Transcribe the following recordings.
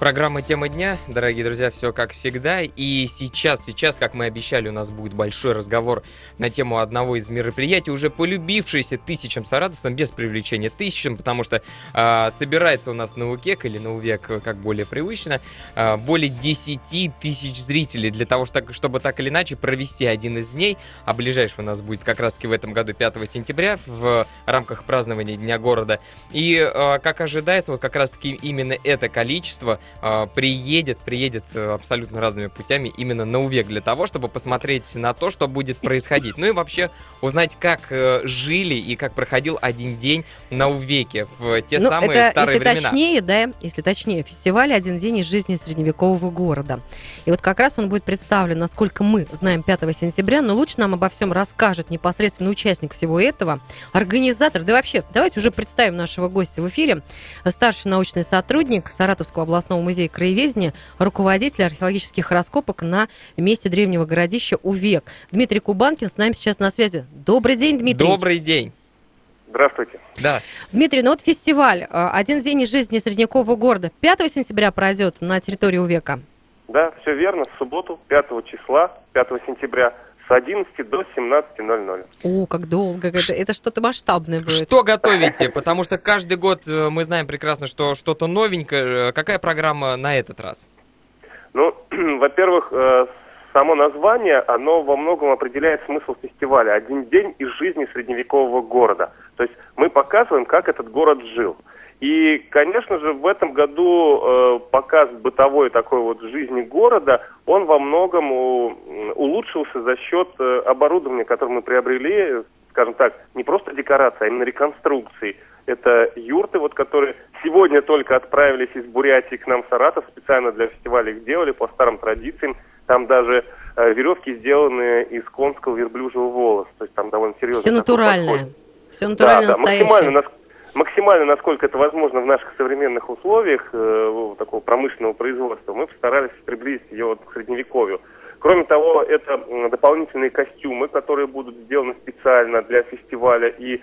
Программа «Тема дня». Дорогие друзья, все как всегда. И сейчас, сейчас, как мы обещали, у нас будет большой разговор на тему одного из мероприятий, уже полюбившийся тысячам саратовцам, без привлечения тысячам, потому что э, собирается у нас на УКЕК или на УВЕК, как более привычно, э, более 10 тысяч зрителей для того, чтобы так или иначе провести один из дней. А ближайший у нас будет как раз-таки в этом году 5 сентября в рамках празднования Дня города. И, э, как ожидается, вот как раз-таки именно это количество приедет, приедет э, абсолютно разными путями именно на УВЕК для того, чтобы посмотреть на то, что будет происходить. Ну и вообще узнать, как э, жили и как проходил один день на УВЕКе в те ну, самые это, старые если времена. точнее, да, если точнее, фестиваль «Один день из жизни средневекового города». И вот как раз он будет представлен, насколько мы знаем, 5 сентября, но лучше нам обо всем расскажет непосредственно участник всего этого, организатор, да вообще, давайте уже представим нашего гостя в эфире, старший научный сотрудник Саратовского областного Национального музея краеведения, руководитель археологических раскопок на месте древнего городища Увек. Дмитрий Кубанкин с нами сейчас на связи. Добрый день, Дмитрий. Добрый день. Здравствуйте. Да. Дмитрий, ну вот фестиваль а, «Один день из жизни средневекового города» 5 сентября пройдет на территории Увека. Да, все верно, в субботу, 5 числа, 5 сентября – с 11 до 17.00. О, как долго. Это, это что-то масштабное будет. Что готовите? Потому что каждый год э, мы знаем прекрасно, что что-то новенькое. Какая программа на этот раз? Ну, во-первых, э, само название, оно во многом определяет смысл фестиваля. Один день из жизни средневекового города. То есть мы показываем, как этот город жил. И, конечно же, в этом году э, показ бытовой такой вот жизни города, он во многом у, улучшился за счет э, оборудования, которое мы приобрели, скажем так, не просто декорации, а именно реконструкции. Это юрты, вот, которые сегодня только отправились из Бурятии к нам в Саратов, специально для фестиваля их делали по старым традициям. Там даже э, веревки сделаны из конского верблюжьего волоса, то есть там довольно серьезно. Все натуральное. Все натурально да, да, максимально, максимально, насколько это возможно в наших современных условиях э, такого промышленного производства, мы постарались приблизить ее вот к средневековью. Кроме того, это дополнительные костюмы, которые будут сделаны специально для фестиваля и э,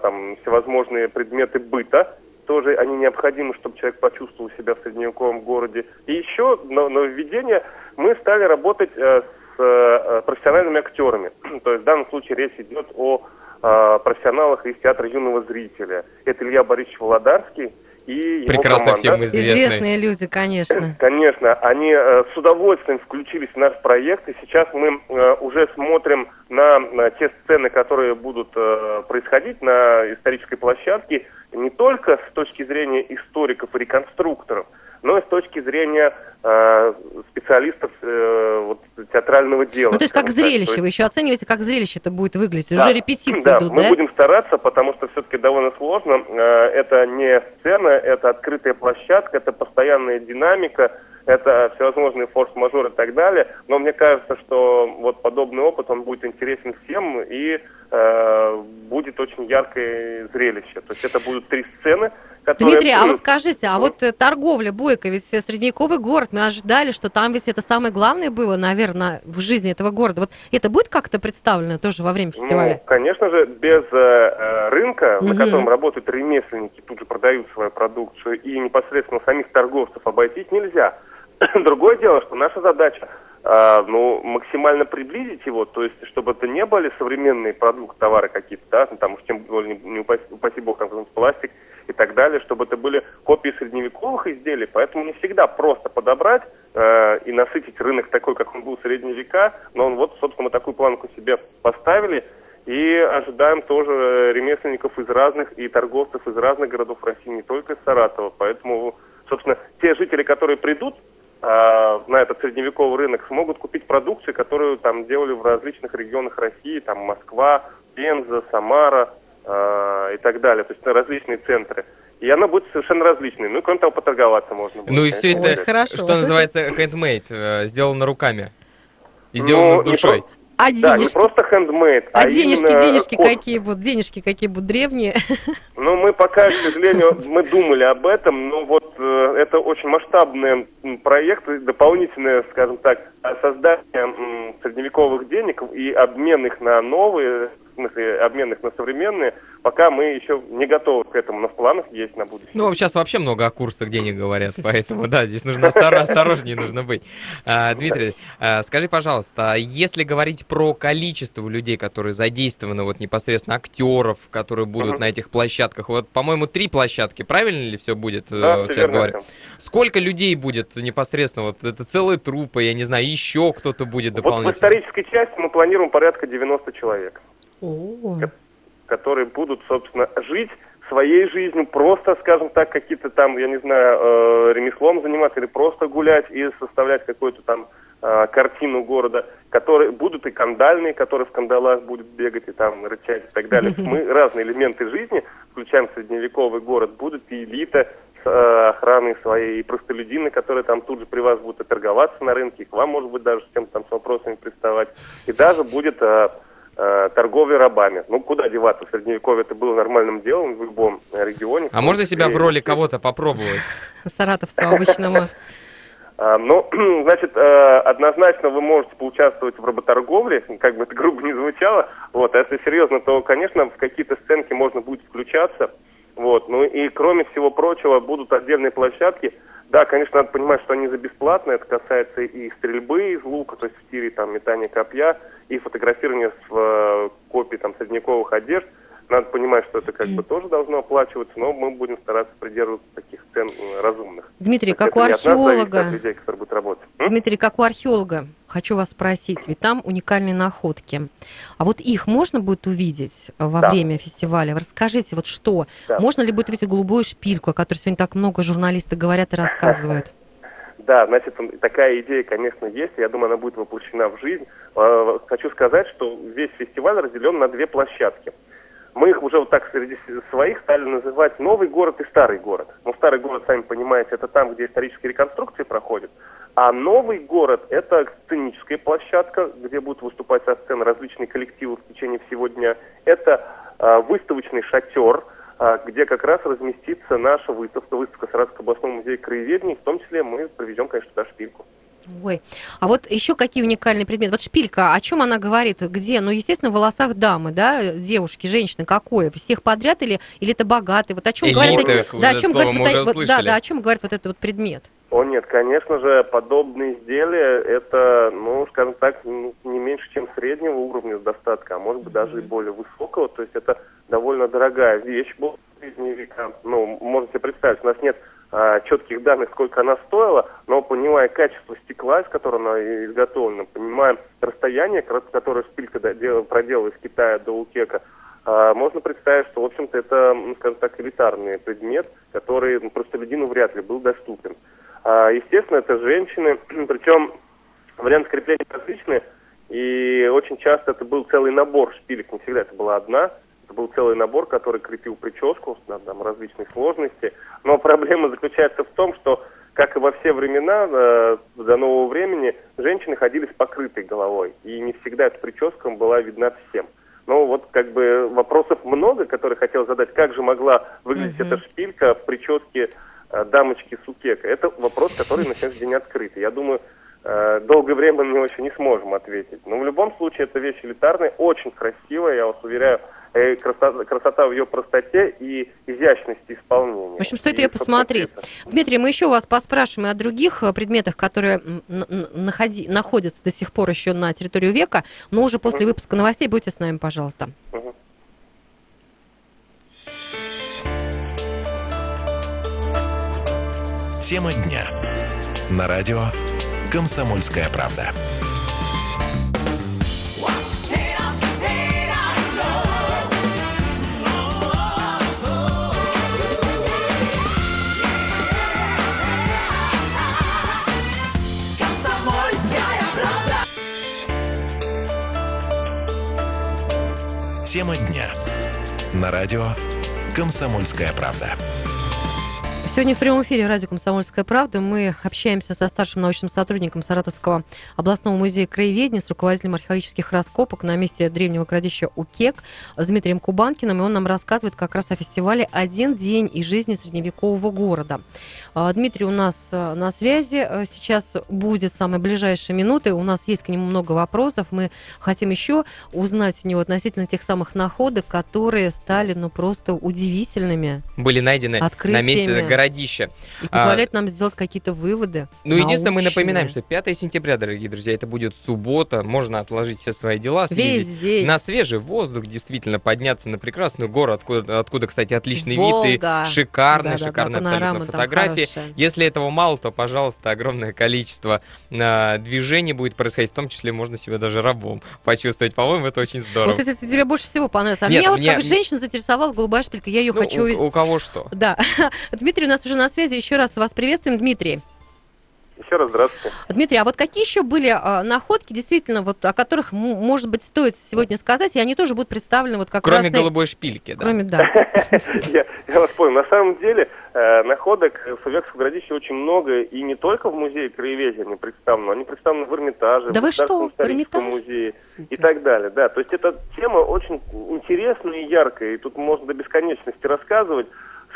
там всевозможные предметы быта. Тоже они необходимы, чтобы человек почувствовал себя в средневековом городе. И еще нововведение, мы стали работать э, с э, профессиональными актерами. То есть в данном случае речь идет о профессионалах из театра юного зрителя. Это Илья Борисович Володарский и Прекрасно его команда. всем известные. Известные люди, конечно. Конечно. Они э, с удовольствием включились в наш проект, и сейчас мы э, уже смотрим на, на те сцены, которые будут э, происходить на исторической площадке, не только с точки зрения историков и реконструкторов, но и с точки зрения э, специалистов э, вот, театрального дела. Ну, то есть как зрелище, есть... вы еще оцениваете, как зрелище это будет выглядеть, да, уже репетиции да, идут, мы да? будем стараться, потому что все-таки довольно сложно. Э, это не сцена, это открытая площадка, это постоянная динамика, это всевозможные форс-мажоры и так далее. Но мне кажется, что вот подобный опыт, он будет интересен всем и э, будет очень яркое зрелище. То есть это будут три сцены, которые... Дмитрий, а вот скажите, а вот э, торговля Бойко, ведь средневековый город, мы ожидали, что там ведь это самое главное было, наверное, в жизни этого города. Вот это будет как-то представлено тоже во время фестиваля? Ну, конечно же, без э, э рынка, угу. на котором работают ремесленники, тут же продают свою продукцию, и непосредственно самих торговцев обойтись нельзя. Другое дело, что наша задача э, ну, максимально приблизить его, то есть, чтобы это не были современные продукты, товары какие-то, да, ну, там уж тем более, не, не упаси, упаси бог, там, пластик и так далее, чтобы это были копии средневековых изделий, поэтому не всегда просто подобрать э, и насытить рынок такой, как он был в средние века, но он вот, собственно, мы такую планку себе поставили, и ожидаем тоже ремесленников из разных и торговцев из разных городов России, не только из Саратова. Поэтому, собственно, те жители, которые придут а, на этот средневековый рынок смогут купить продукцию, которую там делали в различных регионах России, там Москва, Пенза, Самара э, и так далее, то есть на различные центры. И она будет совершенно различной. Ну и кроме того, поторговаться можно будет. Ну и все это, Ой, что называется, handmade, э, сделано руками. И сделано ну, с душой. А денежки? Да, не просто хендмейд, а, а денежки, денежки код. какие будут? Денежки какие будут древние? Ну, мы пока, к сожалению, мы думали об этом, но вот э, это очень масштабный проект, дополнительное, скажем так, создание м, средневековых денег и обмен их на новые смысле обменных на современные, пока мы еще не готовы к этому, но в планах есть на будущее. Ну, сейчас вообще много о курсах денег говорят, поэтому, да, здесь нужно осторожнее нужно быть. А, Дмитрий, а, скажи, пожалуйста, если говорить про количество людей, которые задействованы, вот непосредственно актеров, которые будут на этих площадках, вот, по-моему, три площадки, правильно ли все будет, Да, сейчас говорю? Сколько людей будет непосредственно, вот это целая труппа, я не знаю, еще кто-то будет Вот в дополнительно? исторической части мы планируем порядка 90 человек. О, которые будут, собственно, жить своей жизнью, просто, скажем так, какие-то там, я не знаю, э, ремеслом заниматься или просто гулять и составлять какую-то там э, картину города, которые будут и кандальные, которые в кандалах будут бегать и там рычать и так далее. Мы разные элементы жизни, включаем средневековый город, будут и элита с э, охраной своей, и простолюдины, которые там тут же при вас будут торговаться на рынке, и к вам, может быть, даже с кем-то там с вопросами приставать. И даже будет э, э, торговлей рабами. Ну, куда деваться? В Средневековье это было нормальным делом в любом э, регионе. А можно себя в роли кого-то попробовать? саратовца обычного. А, Ну, значит, э, однозначно вы можете поучаствовать в работорговле, как бы это грубо не звучало. Вот, а если серьезно, то, конечно, в какие-то сценки можно будет включаться. Вот, ну и кроме всего прочего, будут отдельные площадки. Да, конечно, надо понимать, что они за бесплатно. Это касается и стрельбы из лука, то есть в стиле там метания копья, и фотографирования с э, копий там средневековых одежд. Надо понимать, что это как бы тоже должно оплачиваться, но мы будем стараться придерживаться таких цен э, разумных. Дмитрий, как у археолога, от людей, которые будут работать. Дмитрий, как у археолога, хочу вас спросить, ведь там уникальные находки. А вот их можно будет увидеть во Да. время фестиваля? Расскажите, вот что? Да. Можно ли будет увидеть голубую шпильку, о которой сегодня так много журналисты говорят и рассказывают? Да, значит, такая идея, конечно, есть. Я думаю, она будет воплощена в жизнь. Э, Хочу сказать, что весь фестиваль разделен на две площадки. Мы их уже вот так среди своих стали называть новый город и старый город. Ну, старый город, сами понимаете, это там, где исторические реконструкции проходят. А новый город – это сценическая площадка, где будут выступать со сцены различные коллективы в течение всего дня. Это э, выставочный шатер, а, где как раз разместится наша выставка, выставка Саратовского областного музея краеведения. В том числе мы привезем, конечно, туда шпильку. Ой, а вот еще какие уникальные предметы? Вот шпилька, о чем она говорит? Где? Ну, естественно, в волосах дамы, да, девушки, женщины, какое? Всех подряд или, или это богатые? Вот о чем эти- да, о чем говорит, вот, да, о чем говорит вот этот вот предмет? О нет, конечно же, подобные изделия это, ну, скажем так, не меньше, чем среднего уровня достатка, а может быть даже и более высокого. То есть это довольно дорогая вещь была в средние века. Ну, можете представить, у нас нет а, четких данных, сколько она стоила, но понимая качество стекла, из которого она изготовлена, понимая расстояние, которое шпилька дел- проделала из Китая до Укека, а, можно представить, что, в общем-то, это, скажем так, элитарный предмет, который ну, простолюдину вряд ли был доступен. А, Естественно, это женщины, причем варианты крепления различные, и очень часто это был целый набор шпилек, не всегда это была одна, это был целый набор, который крепил прическу, на там различной сложности. Но проблема заключается в том, что, как и во все времена, э, до нового времени, женщины ходили с покрытой головой, и не всегда эта прическа была видна всем. Ну вот как бы вопросов много, которые хотел задать. Как же могла выглядеть Мгм. эта шпилька в прическе дамочки Сукека? Это вопрос, который на сегодняшний день открыт. Я думаю, э, долгое время мы еще не сможем ответить. Но в любом случае, эта вещь элитарная, очень красивая, я вас уверяю, э, красота, красота в ее простоте и изящности исполнения. В общем, стоит И, ее посмотреть. это. Дмитрий, мы еще у вас поспрашиваем и о других э, предметах, которые находи- находятся до сих пор еще на территории века, но уже после выпуска новостей будьте с нами, пожалуйста. Тема дня. На радио «Комсомольская правда». Тема дня. На радио «Комсомольская правда». Сегодня в прямом эфире радио «Комсомольская правда» мы общаемся со старшим научным сотрудником Саратовского областного музея краеведения, с руководителем археологических раскопок на месте древнего городища Укек с Дмитрием Кубанкиным, и он нам рассказывает как раз о фестивале «Один день из жизни средневекового города». А, Дмитрий у нас э, на связи э, сейчас будет самые ближайшие минуты. У нас есть к нему много вопросов. Мы хотим еще узнать у него относительно тех самых находок, которые стали ну просто удивительными. Были найдены на месте городища. И позволяют а, нам сделать какие-то выводы. Ну, научные. единственное, мы напоминаем, что 5 сентября, дорогие друзья, это будет суббота. Можно отложить все свои дела, день. на свежий воздух, действительно подняться на прекрасную гору, откуда, откуда кстати, отличный Волга. вид и шикарная, да, шикарная да, абсолютно фотография. Хорошая. Если этого мало, то, пожалуйста, огромное количество э, движений будет происходить, в том числе можно себя даже рабом почувствовать. По-моему, это очень здорово. Вот это тебе больше всего понравилось. А Нет, меня, мне вот как женщина заинтересовала голубая шпилька, я ее ну, хочу у. У кого что? Да. Дмитрий у нас уже на связи. Еще раз вас приветствуем, Дмитрий. Еще раз здравствуйте. Дмитрий, а вот какие еще были э, находки, действительно, вот о которых, может быть, стоит сегодня сказать, и они тоже будут представлены вот как Кроме раз... голубой шпильки, да. Кроме, да. Я вас понял. На самом деле, э, находок в Советском городище очень много, и не только в музее краеведения они представлены, они представлены в Эрмитаже, да в Государственном музее и так далее. Да, то есть эта тема очень интересная и яркая, и тут можно до бесконечности рассказывать.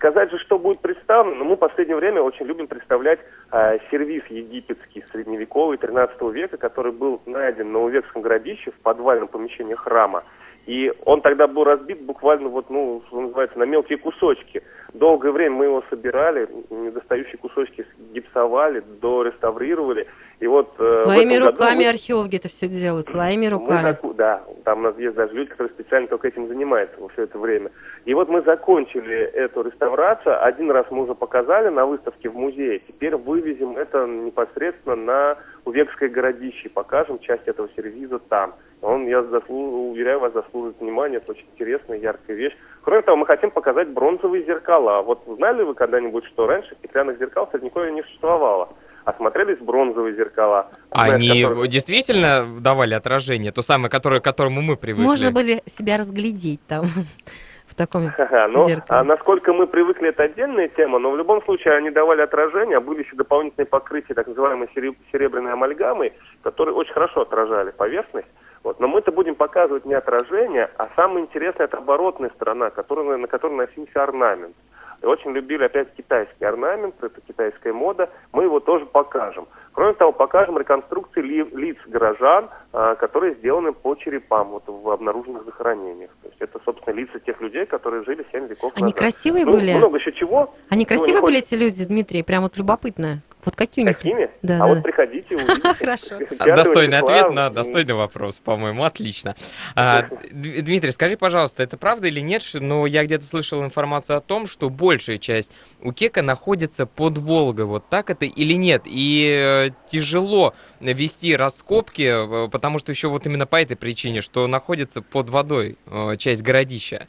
Сказать же, что будет представлено, но мы в последнее время очень любим представлять э, сервис египетский средневековый 13 века, который был найден на Увекском городище в подвальном помещении храма. И он тогда был разбит буквально вот, ну, что называется, на мелкие кусочки. Долгое время мы его собирали, недостающие кусочки гипсовали, дореставрировали. И вот, э, своими руками мы... археологи это все делают, своими руками. Мы, да, там у нас есть даже люди, которые специально только этим занимаются все это время. И вот мы закончили эту реставрацию. Один раз мы уже показали на выставке в музее. Теперь вывезем это непосредственно на Увекское городище. Покажем часть этого сервиза там. Он, я заслу... уверяю вас, заслужит внимания. Это очень интересная, яркая вещь. Кроме того, мы хотим показать бронзовые зеркала. Вот знали вы когда-нибудь, что раньше стеклянных зеркал в Средневековье не существовало? Осмотрелись бронзовые зеркала. Они которые... действительно давали отражение, то самое, которое, к которому мы привыкли? Можно были себя разглядеть там в таком ну, А насколько мы привыкли, это отдельная тема, но в любом случае они давали отражение, а были еще дополнительные покрытия, так называемой серебряной амальгамой, которые очень хорошо отражали поверхность. Вот. Но мы это будем показывать не отражение, а самое интересное это оборотная сторона, которая, на которой носился орнамент. Очень любили опять китайский орнамент, это китайская мода. Мы его тоже покажем. Кроме того, покажем реконструкции ли, лиц горожан, а, которые сделаны по черепам вот, в обнаруженных захоронениях. То есть это, собственно, лица тех людей, которые жили 7 веков Они назад. красивые ну, были? Много еще чего. Они красивые были, эти люди, Дмитрий? Прям вот любопытно. Вот какие у них? Какими? Да, а да. вот приходите, увидите. Хорошо. Достойный ответ на достойный вопрос, по-моему, отлично. А, Дмитрий, скажи, пожалуйста, это правда или нет, но я где-то слышал информацию о том, что большая часть Укека находится под Волгой. Вот так это или нет? И э, тяжело вести раскопки, э, потому что еще вот именно по этой причине, что находится под водой э, часть городища.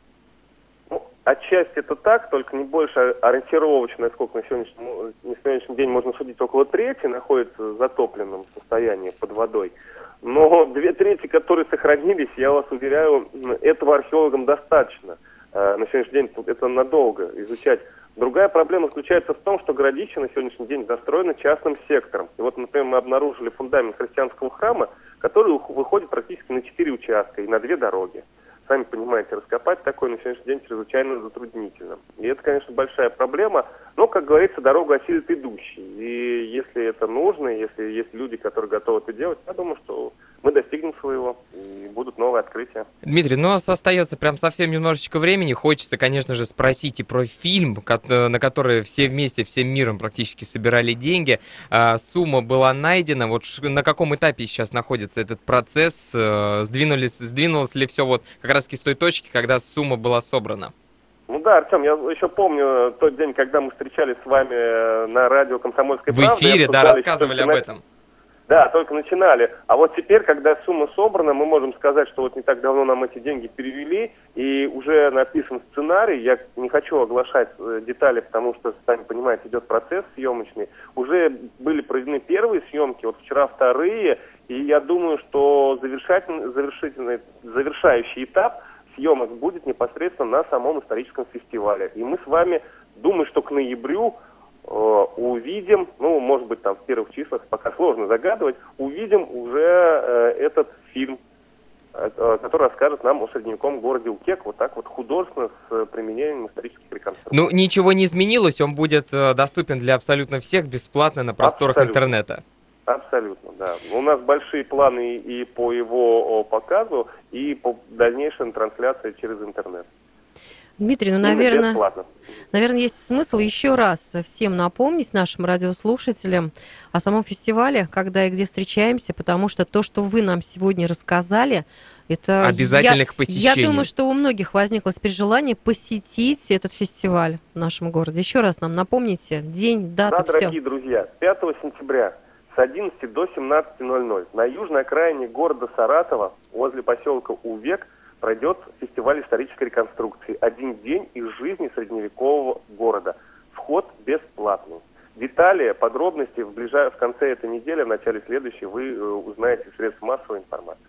Отчасти это так, только не больше ориентировочно, сколько на сегодняшний, на сегодняшний день можно судить, около трети находится в затопленном состоянии под водой. Но две трети, которые сохранились, я вас уверяю, этого археологам достаточно. Э, на сегодняшний день это надолго изучать. Другая проблема заключается в том, что городище на сегодняшний день застроено частным сектором. И вот, например, мы обнаружили фундамент христианского храма, который выходит практически на четыре участка и на две дороги сами понимаете, раскопать такое на сегодняшний день чрезвычайно затруднительно. И это, конечно, большая проблема, но, как говорится, дорогу осилит идущий. И если это нужно, если есть люди, которые готовы это делать, я думаю, что мы достигнем своего, и будут новые открытия. Дмитрий, ну, остается прям совсем немножечко времени. Хочется, конечно же, спросить и про фильм, на который все вместе, всем миром практически собирали деньги. А, сумма была найдена. Вот на каком этапе сейчас находится этот процесс? Э, сдвинулись, сдвинулось ли все вот как раз с той точки, когда сумма была собрана? Ну да, Артем, я еще помню тот день, когда мы встречались с вами э, на радио «Комсомольская В эфире, да, рассказывали об этом. Да, только начинали. А вот теперь, когда сумма собрана, мы можем сказать, что вот не так давно нам эти деньги перевели, и уже написан сценарий. Я не хочу оглашать э, детали, потому что, сами понимаете, идет процесс съемочный. Уже были проведены первые съемки, вот вчера вторые, и я думаю, что завершательный, завершительный, завершающий этап съемок будет непосредственно на самом историческом фестивале. И мы с вами, думаю, что к ноябрю увидим, ну, может быть, там в первых числах, пока сложно загадывать, увидим уже э, этот фильм, э, э, который расскажет нам о средневековом городе Укек, вот так вот художественно, с э, применением исторических реконструкций. Ну, ничего не изменилось, он будет э, доступен для абсолютно всех бесплатно на просторах Абсолютно. интернета. Абсолютно, да. У нас большие планы и по его показу, и по дальнейшей трансляции через интернет. Дмитрий, ну, наверное, бесплатно. наверное, есть смысл еще раз всем напомнить нашим радиослушателям о самом фестивале, когда и где встречаемся, потому что то, что вы нам сегодня рассказали, это Обязательно я, к посещению. Я думаю, что у многих возникло теперь желание посетить этот фестиваль в нашем городе. Еще раз нам напомните день, Да, дата, все. дорогие друзья, 5 сентября с 11 до 17.00 на южной окраине города Саратова, возле поселка Увек, пройдет фестиваль исторической реконструкции «Один день из жизни средневекового города». Вход бесплатный. Детали, подробности в, ближай... в конце этой недели, в начале следующей вы э, узнаете средств массовой информации.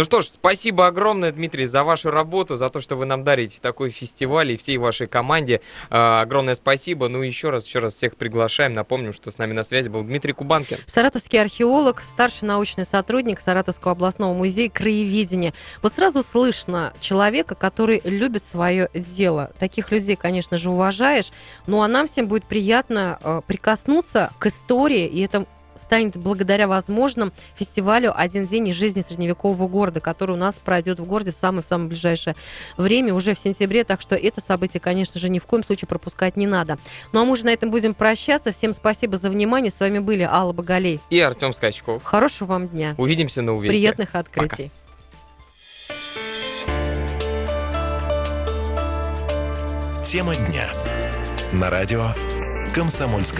Ну что ж, спасибо огромное, Дмитрий, за вашу работу, за то, что вы нам дарите такой фестиваль и всей вашей команде. Э, огромное спасибо. Ну еще раз, еще раз всех приглашаем. Напомним, что с нами на связи был Дмитрий Кубанкин. Саратовский археолог, старший научный сотрудник Саратовского областного музея краеведения. Вот сразу слышно человека, который любит свое дело. Таких людей, конечно же, уважаешь. Ну а нам всем будет приятно э, прикоснуться к истории, и это станет благодаря возможным фестивалю «Один день из жизни средневекового города», который у нас пройдет в городе в самое-самое ближайшее время, уже в сентябре, так что это событие, конечно же, ни в коем случае пропускать не надо. Ну а мы же на этом будем прощаться. Всем спасибо за внимание. С вами были Алла Боголей. И Артем Скачков. Хорошего вам дня. Увидимся на Увеке. Приятных открытий. Тема дня. На радио «Комсомольская